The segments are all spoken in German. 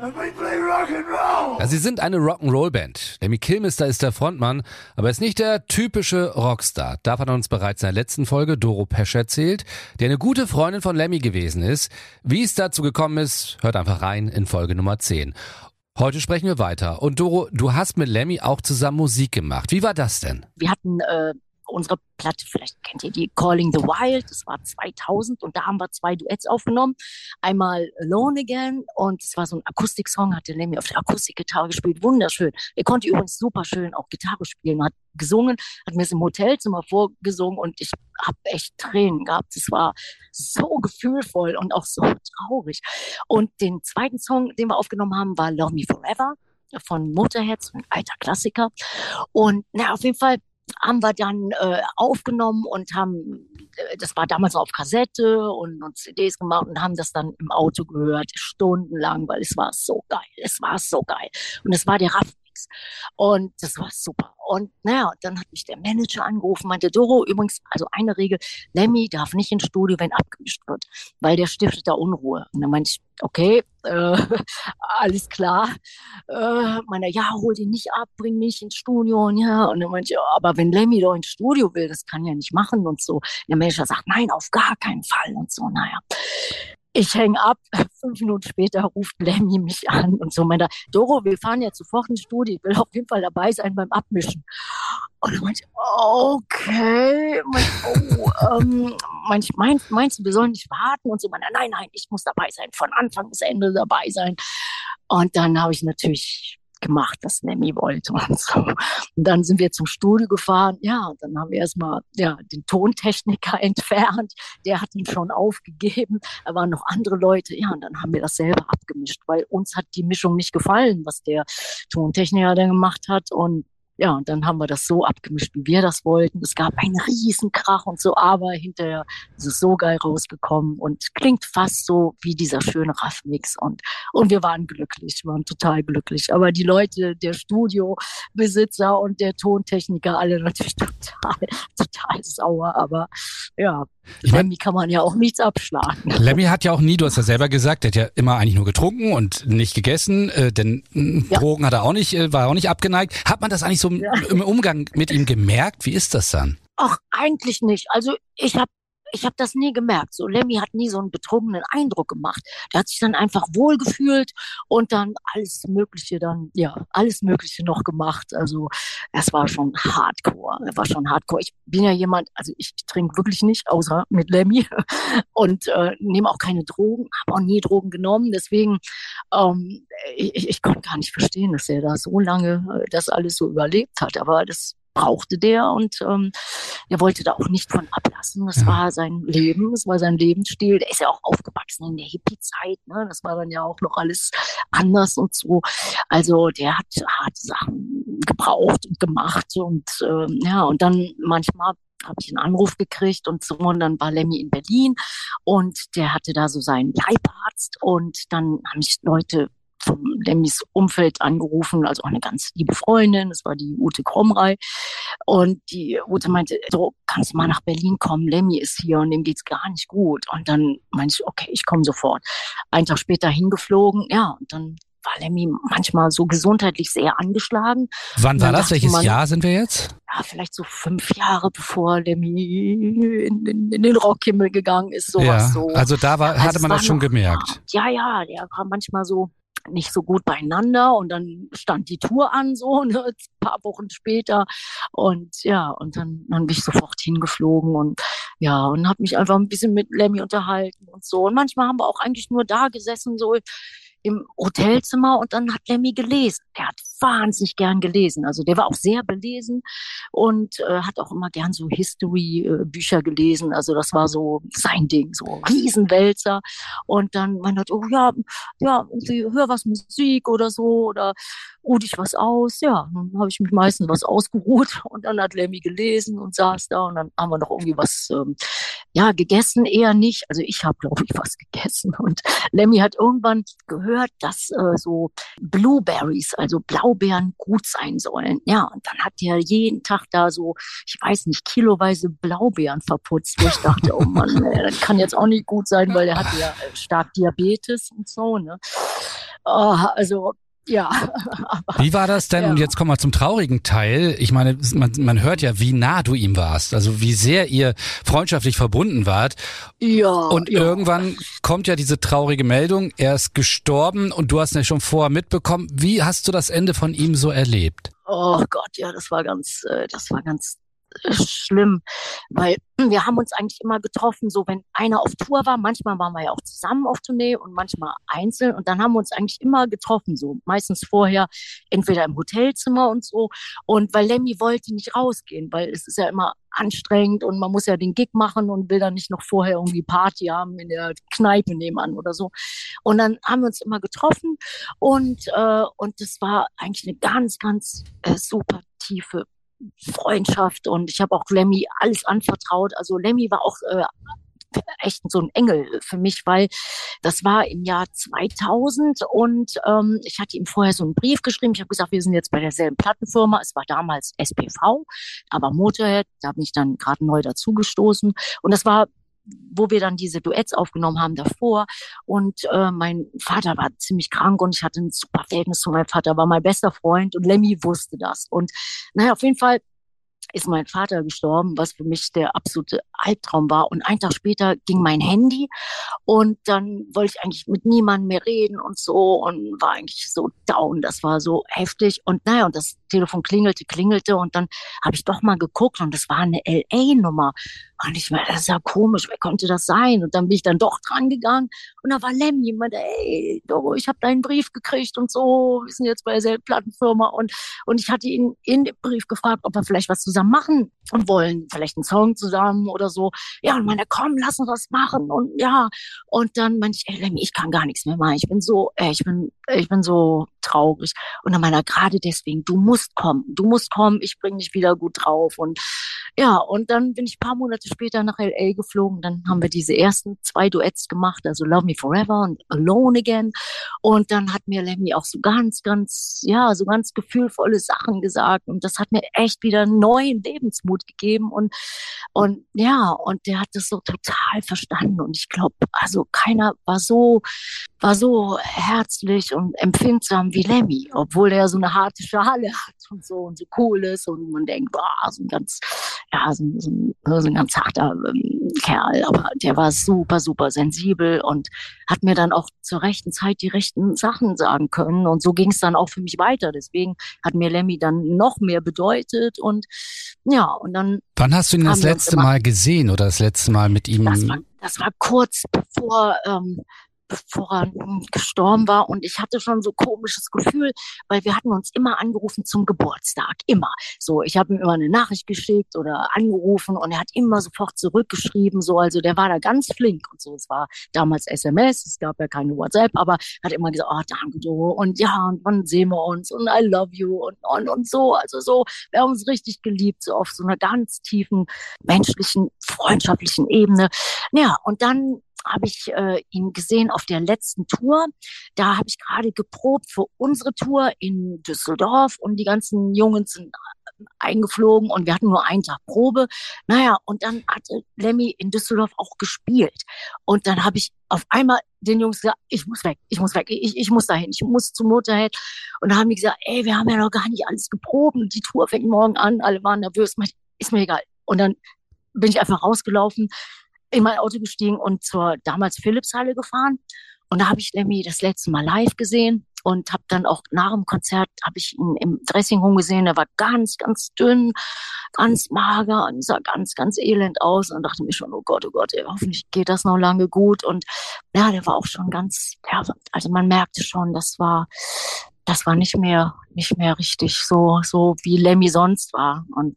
Ja, sie sind eine Rock'n'Roll-Band. Lemmy Kilmister ist der Frontmann, aber ist nicht der typische Rockstar. Davon hat uns bereits in der letzten Folge Doro Pesch erzählt, der eine gute Freundin von Lemmy gewesen ist. Wie es dazu gekommen ist, hört einfach rein in Folge Nummer 10. Heute sprechen wir weiter. Und Doro, du hast mit Lemmy auch zusammen Musik gemacht. Wie war das denn? Wir hatten äh, unsere Platte, vielleicht kennt ihr die Calling the Wild, das war 2000 und da haben wir zwei Duets aufgenommen. Einmal Alone Again und es war so ein Akustiksong, hat der Lemmy auf der Akustikgitarre gespielt, wunderschön. Er konnte übrigens super schön auch Gitarre spielen, hat gesungen, hat mir es im Hotelzimmer vorgesungen und ich habe echt Tränen gehabt. Es war so gefühlvoll und auch so traurig. Und den zweiten Song, den wir aufgenommen haben, war Love Me Forever von Motorhead, ein alter Klassiker. Und na, auf jeden Fall haben wir dann äh, aufgenommen und haben, äh, das war damals auf Kassette und, und CDs gemacht und haben das dann im Auto gehört, stundenlang, weil es war so geil, es war so geil. Und es war der Raff und das war super. Und naja, dann hat mich der Manager angerufen, meinte, Doro, übrigens, also eine Regel, Lemmy darf nicht ins Studio, wenn abgemischt wird, weil der stiftet da Unruhe. Und dann meinte ich, okay, äh, alles klar. Äh, meine, ja, hol den nicht ab, bring mich ins Studio. Und ja, und dann meinte ich, aber wenn Lemmy doch ins Studio will, das kann ja nicht machen und so. Der Manager sagt, nein, auf gar keinen Fall und so, naja. Ich hänge ab. Fünf Minuten später ruft Lemmy mich an und so meinte, Doro, wir fahren jetzt sofort ins Studio. Ich will auf jeden Fall dabei sein beim Abmischen. Und dann meinte ich, okay. Meinte, oh, ähm, mein, meinst du, wir sollen nicht warten? Und so meinte, nein, nein, ich muss dabei sein, von Anfang bis Ende dabei sein. Und dann habe ich natürlich gemacht, was Lemmy wollte und so. Und dann sind wir zum Studio gefahren, ja, dann haben wir erstmal ja, den Tontechniker entfernt, der hat ihn schon aufgegeben, da waren noch andere Leute, ja, und dann haben wir das selber abgemischt, weil uns hat die Mischung nicht gefallen, was der Tontechniker dann gemacht hat. Und ja, und dann haben wir das so abgemischt, wie wir das wollten. Es gab einen Riesenkrach und so, aber hinterher ist es so geil rausgekommen und klingt fast so wie dieser schöne Raff-Mix. Und, und wir waren glücklich, waren total glücklich. Aber die Leute, der Studiobesitzer und der Tontechniker, alle natürlich total, total sauer. Aber ja, Ich mein- Lemmy kann man ja auch nichts abschlagen. Lemmy hat ja auch nie, du hast ja selber gesagt, der hat ja immer eigentlich nur getrunken und nicht gegessen, äh, denn äh, Ja. Drogen hat er auch nicht, äh, war auch nicht abgeneigt. Hat man das eigentlich so im- im Umgang mit ihm gemerkt? Wie ist das dann? Ach, eigentlich nicht. Also ich habe ich hab das nie gemerkt. So Lemmy hat nie so einen betrunkenen Eindruck gemacht. Der hat sich dann einfach wohlgefühlt und dann alles Mögliche dann, ja, alles Mögliche noch gemacht. Also es war schon Hardcore. Er war schon Hardcore. Ich bin ja jemand, also ich trinke wirklich nicht, außer mit Lemmy und äh, nehme auch keine Drogen, habe auch nie Drogen genommen. Deswegen, ähm, ich, ich- ich konnte gar nicht verstehen, dass er da so lange äh, das alles so überlebt hat. Aber das brauchte der und ähm, er wollte da auch nicht von ablassen. Das Ja. war sein Leben, das war sein Lebensstil. Der ist ja auch aufgewachsen in der Hippie-Zeit. Ne? Das war dann ja auch noch alles anders und so. Also der hat harte Sachen gebraucht und gemacht und ähm, ja und dann manchmal habe ich einen Anruf gekriegt und so und dann war Lemmy in Berlin und der hatte da so seinen Leibarzt und dann haben sich Leute vom Lemmys Umfeld angerufen, also auch eine ganz liebe Freundin, das war die Ute Kromrei. Und die Ute meinte, so, kannst du mal nach Berlin kommen, Lemmy ist hier und dem geht's gar nicht gut. Und dann meinte ich, okay, ich komme sofort. Einen Tag später hingeflogen, ja, und dann war Lemmy manchmal so gesundheitlich sehr angeschlagen. Wann war das? Welches man- Jahr sind wir jetzt? Ja, vielleicht so fünf Jahre bevor Lemmy in, in, in den Rockhimmel geganng ist, sowas ja, so. also da war, Also hatte es man das schon gemerkt. Ja, ja, der war manchmal so nicht so gut beieinander und dann stand die Tour an, so ne, ein paar Wochen später. Und ja, und dann, dann bin ich sofort hingeflogen und ja, und habe mich einfach ein bisschen mit Lemmy unterhalten und so. Und manchmal haben wir auch eigentlich nur da gesessen, so im Hotelzimmer und dann hat Lemmy gelesen. Der hat wahnsinnig gern gelesen. Also der war auch sehr belesen und äh, hat auch immer gern so History-Bücher gelesen. Also das war so sein Ding, so Riesenwälzer. Und dann man hat, oh ja, ja, hör was Musik oder so oder ruh dich was aus. Ja, dann habe ich mich meistens was ausgeruht und dann hat Lemmy gelesen und saß da und dann haben wir noch irgendwie was, ähm, ja, gegessen eher nicht. Also ich habe, glaube ich, was gegessen und Lemmy hat irgendwann gehört, dass äh, so Blueberries, also Blaubeeren gut sein sollen. Ja, und dann hat der jeden Tag da so, ich weiß nicht, kiloweise Blaubeeren verputzt. Wo ich dachte, oh Mann, ey, das kann jetzt auch nicht gut sein, weil er hat ja äh, stark Diabetes und so. Ne? Oh, also ja. wie war das denn? Ja. Und jetzt kommen wir zum traurigen Teil. Ich meine, man, man hört ja, wie nah du ihm warst, also wie sehr ihr freundschaftlich verbunden wart. Ja. Und ja. irgendwann kommt ja diese traurige Meldung, er ist gestorben und du hast ihn ja schon vorher mitbekommen. Wie hast du das Ende von ihm so erlebt? Oh Gott, ja, das war ganz, äh, das war ganz schlimm, weil wir haben uns eigentlich immer getroffen, so wenn einer auf Tour war, manchmal waren wir ja auch zusammen auf Tournee und manchmal einzeln und dann haben wir uns eigentlich immer getroffen, so meistens vorher entweder im Hotelzimmer und so und weil Lemmy wollte nicht rausgehen, weil es ist ja immer anstrengend und man muss ja den Gig machen und will dann nicht noch vorher irgendwie Party haben in der Kneipe nebenan oder so. Und dann haben wir uns immer getroffen und, äh, und das war eigentlich eine ganz, ganz äh, super tiefe Freundschaft und ich habe auch Lemmy alles anvertraut. Also Lemmy war auch äh, echt so ein Engel für mich, weil das war im Jahr 2000 und ähm, ich hatte ihm vorher so einen Brief geschrieben. Ich habe gesagt, wir sind jetzt bei derselben Plattenfirma. Es war damals SPV, aber Motorhead. Da bin ich dann gerade neu dazugestoßen und das war wo wir dann diese Duets aufgenommen haben davor. Und äh, mein Vater war ziemlich krank und ich hatte ein super Verhältnis zu meinem Vater, war mein bester Freund und Lemmy wusste das. Und naja, auf jeden Fall ist mein Vater gestorben, was für mich der absolute Albtraum war. Und einen Tag später ging mein Handy und dann wollte ich eigentlich mit niemandem mehr reden und so und war eigentlich so down. Das war so heftig. Und naja, und das Telefon klingelte, klingelte und dann habe ich doch mal geguckt und das war eine LA-Nummer. Und ich meine, das ist ja komisch, wer könnte das sein? Und dann bin ich dann doch dran gegangen und da war Lemmy und meinte, ey, do, ich habe deinen Brief gekriegt und so, wir sind jetzt bei derselben Plattenfirma und, und ich hatte ihn in dem Brief gefragt, ob wir vielleicht was zusammen machen und wollen, vielleicht einen Song zusammen oder so. Ja, und meine, komm, lass uns was machen und ja. Und dann meinte ich, ey, Lemmy, ich kann gar nichts mehr machen. Ich bin so, ey, ich bin, ich bin so traurig. Und dann meinte er, gerade deswegen, du musst kommen, du musst kommen, ich bring dich wieder gut drauf und ja, und dann bin ich paar Monate später nach LA geflogen. Dann haben wir diese ersten zwei Duets gemacht, also Love Me Forever und Alone Again. Und dann hat mir Lemmy auch so ganz, ganz, ja, so ganz gefühlvolle Sachen gesagt. Und das hat mir echt wieder neuen Lebensmut gegeben. Und, und ja, und der hat das so total verstanden. Und ich glaube, also keiner war so, war so herzlich und empfindsam wie Lemmy, obwohl er so eine harte Schale hat und so und so cool ist. Und man denkt, boah, so ein ganz ja, so, so, so ein ganz harter ähm, Kerl, aber der war super, super sensibel und hat mir dann auch zur rechten Zeit die rechten Sachen sagen können. Und so ging es dann auch für mich weiter. Deswegen hat mir Lemmy dann noch mehr bedeutet und ja, und dann. Wann hast du ihn das letzte Mal gesehen oder das letzte Mal mit ihm? Das war, das war kurz bevor ähm, bevor er gestorben war. Und ich hatte schon so komisches Gefühl, weil wir hatten uns immer angerufen zum Geburtstag. Immer. So, ich habe ihm immer eine Nachricht geschickt oder angerufen und er hat immer sofort zurückgeschrieben. So, also der war da ganz flink und so. Es war damals SMS, es gab ja keine WhatsApp, aber hat immer gesagt, oh, danke du. Und ja, und wann sehen wir uns? Und I love you und, und, und so. Also so, wir haben uns richtig geliebt, so auf so einer ganz tiefen menschlichen, freundschaftlichen Ebene. Ja, und dann habe ich äh, ihn gesehen auf der letzten Tour. Da habe ich gerade geprobt für unsere Tour in Düsseldorf und die ganzen Jungen sind äh, eingeflogen und wir hatten nur einen Tag Probe. Naja, und dann hatte Lemmy in Düsseldorf auch gespielt. Und dann habe ich auf einmal den Jungs gesagt, ich muss weg, ich muss weg, ich, ich muss dahin, ich muss zum Motorhead. Und da haben die gesagt, ey, wir haben ja noch gar nicht alles geprobt die Tour fängt morgen an, alle waren nervös, ist mir egal. Und dann bin ich einfach rausgelaufen, in mein Auto gestiegen und zur damals Philips Halle gefahren. Und da habe ich Lemmy das letzte Mal live gesehen. und habe dann auch nach dem Konzert habe ich ihn im Dressing gesehen. Er war ganz, ganz dünn, ganz mager und sah ganz, ganz elend aus und dachte mir schon, oh Gott, oh Gott, ey, hoffentlich geht das noch lange gut. Und ja, der war auch schon ganz, ja, also man merkte schon, das war, das war nicht mehr, nicht mehr richtig so, so wie Lemmy sonst war. Und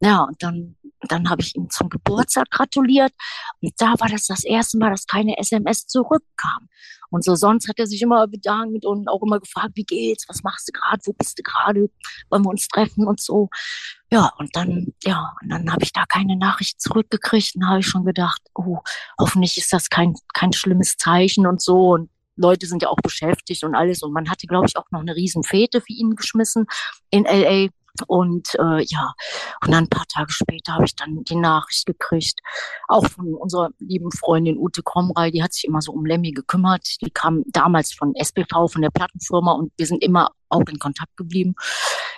ja, und dann, dann habe ich ihm zum Geburtstag gratuliert. Und da war das das erste Mal, dass keine SMS zurückkam. Und so sonst hat er sich immer bedankt und auch immer gefragt, wie geht's, was machst du gerade, wo bist du gerade, wollen wir uns treffen und so. Ja, und dann, ja, und dann habe ich da keine Nachricht zurückgekriegt und habe ich schon gedacht, oh, hoffentlich ist das kein, kein schlimmes Zeichen und so. Und Leute sind ja auch beschäftigt und alles. Und man hatte, glaube ich, auch noch eine riesen Fete für ihn geschmissen in LA. Und äh, ja, und dann ein paar Tage später habe ich dann die Nachricht gekriegt, auch von unserer lieben Freundin Ute Kromrei, die hat sich immer so um Lemmy gekümmert. Die kam damals von SBV, von der Plattenfirma und wir sind immer auch in Kontakt geblieben.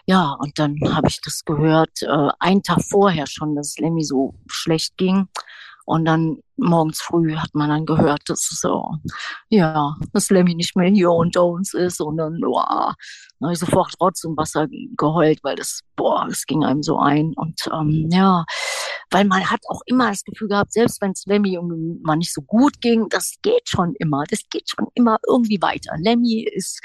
Ja, und dann habe ich das gehört, äh, einen Tag vorher schon, dass Lemmy so schlecht ging. Und dann morgens früh hat man dann gehört, dass so, ja, dass Lemmy nicht mehr hier unter uns ist. Und dann, boah, dann habe ich sofort Rotz und Wasser geheult, weil das, boah, das ging einem so ein. Und ähm, ja, weil man hat auch immer das Gefühl gehabt, selbst wenn es Lemmy mal nicht so gut ging, das geht schon immer. Das geht schon immer irgendwie weiter. Lemmy ist,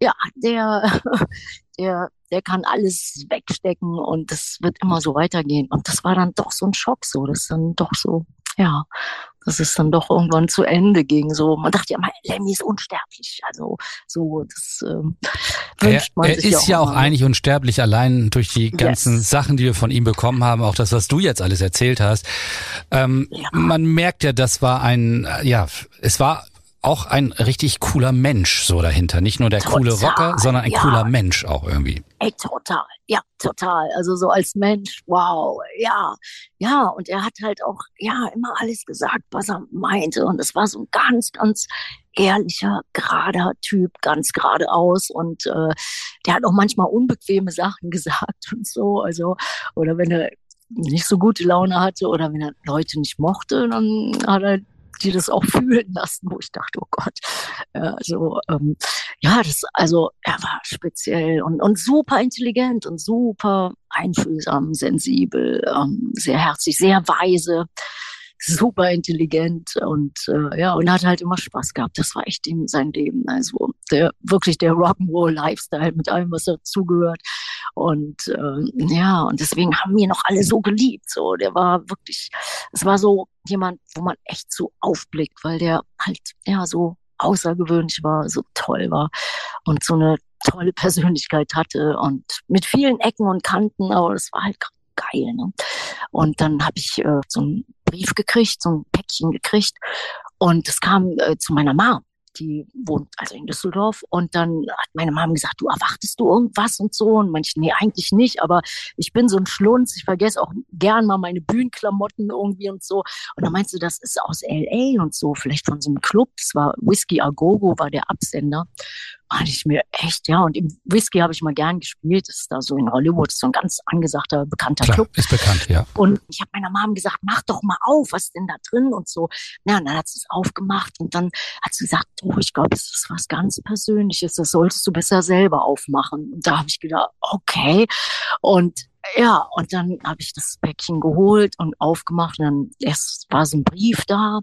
ja, der, der, der kann alles wegstecken und das wird immer so weitergehen. Und das war dann doch so ein Schock, so, das ist dann doch so, ja, dass es dann doch irgendwann zu Ende ging. So, man dachte ja mal, Lemmy ist unsterblich. Also so, das ähm, wünscht man er, er sich ist ja auch immer. eigentlich unsterblich, allein durch die ganzen Yes. Sachen, die wir von ihm bekommen haben, auch das, was du jetzt alles erzählt hast. Ähm, Ja. Man merkt ja, das war ein, ja, es war auch ein richtig cooler Mensch so dahinter. Nicht nur der coole Total, Rocker, sondern ein ja. cooler Mensch auch irgendwie. Ey, total. Ja, total. Also so als Mensch, wow. Ja, ja. Und er hat halt auch, ja, immer alles gesagt, was er meinte. Und es war so ein ganz, ganz ehrlicher, gerader Typ, ganz geradeaus. Und äh, der hat auch manchmal unbequeme Sachen gesagt und so. Also, oder wenn er nicht so gute Laune hatte oder wenn er Leute nicht mochte, dann hat er die das auch fühlen lassen, wo ich dachte, oh Gott, ja, also ähm, ja, das also er war speziell und und super intelligent und super einfühlsam, sensibel, ähm, sehr herzlich, sehr weise, super intelligent und äh, ja und hat halt immer Spaß gehabt. Das war echt ihm sein Leben, also der wirklich der Rock'n'Roll Lifestyle mit allem, was dazugehört. Und ähm, ja, und deswegen haben wir noch alle so geliebt. So, der war wirklich, es war so jemand, wo man echt so aufblickt, weil der halt ja so außergewöhnlich war, so toll war und so eine tolle Persönlichkeit hatte und mit vielen Ecken und Kanten, aber das war halt geil. Ne? Und dann habe ich äh, so einen Brief gekriegt, so ein Päckchen gekriegt und es kam äh, zu meiner Mom die wohnt also in Düsseldorf. Und dann hat meine Mom gesagt, du erwartest du irgendwas und so. Und manche, nee, eigentlich nicht, aber ich bin so ein Schlunz, ich vergesse auch gern mal meine Bühnenklamotten irgendwie und so. Und dann meinst du, das ist aus LA und so, vielleicht von so einem Club. Das war Whiskey Agogo, war der Absender. Fand ich mir echt, ja. Und im Whisky habe ich mal gern gespielt. Das ist da so in Hollywood, das ist so ein ganz angesagter, bekannter Klar, Club. ist bekannt, ja. Und ich habe meiner Mom gesagt, mach doch mal auf, was ist denn da drin und so. Ja, und dann hat sie es aufgemacht und dann hat sie gesagt, oh, ich glaube, es ist was ganz Persönliches, das solltest du besser selber aufmachen. Und da habe ich gedacht, okay. Und ja, und dann habe ich das Päckchen geholt und aufgemacht und dann erst war so ein Brief da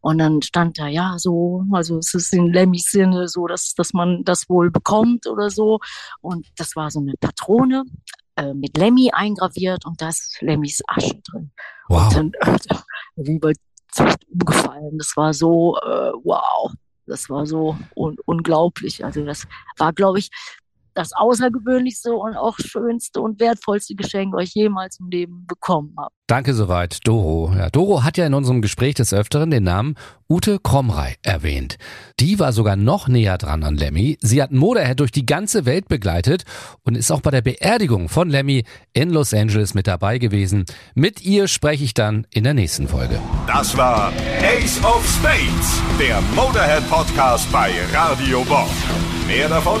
und dann stand da ja so, also es ist in Lemmys Sinne so, dass, dass man das wohl bekommt oder so und das war so eine Patrone äh, mit Lemmy eingraviert und da ist Lemmys Asche drin. Wow. Und dann äh, wie bei Zucht umgefallen. Das war so, äh, wow, das war so un unglaublich. Also das war, glaube ich, das außergewöhnlichste und auch schönste und wertvollste Geschenk, ich jemals im Leben bekommen habe. Danke soweit, Doro. Ja, Doro hat ja in unserem Gespräch des Öfteren den Namen Ute Kromrei erwähnt. Die war sogar noch näher dran an Lemmy. Sie hat Motorhead durch die ganze Welt begleitet und ist auch bei der Beerdigung von Lemmy in Los Angeles mit dabei gewesen. Mit ihr spreche ich dann in der nächsten Folge. Das war Ace of Spades, der Motorhead Podcast bei Radio Bob. Mehr davon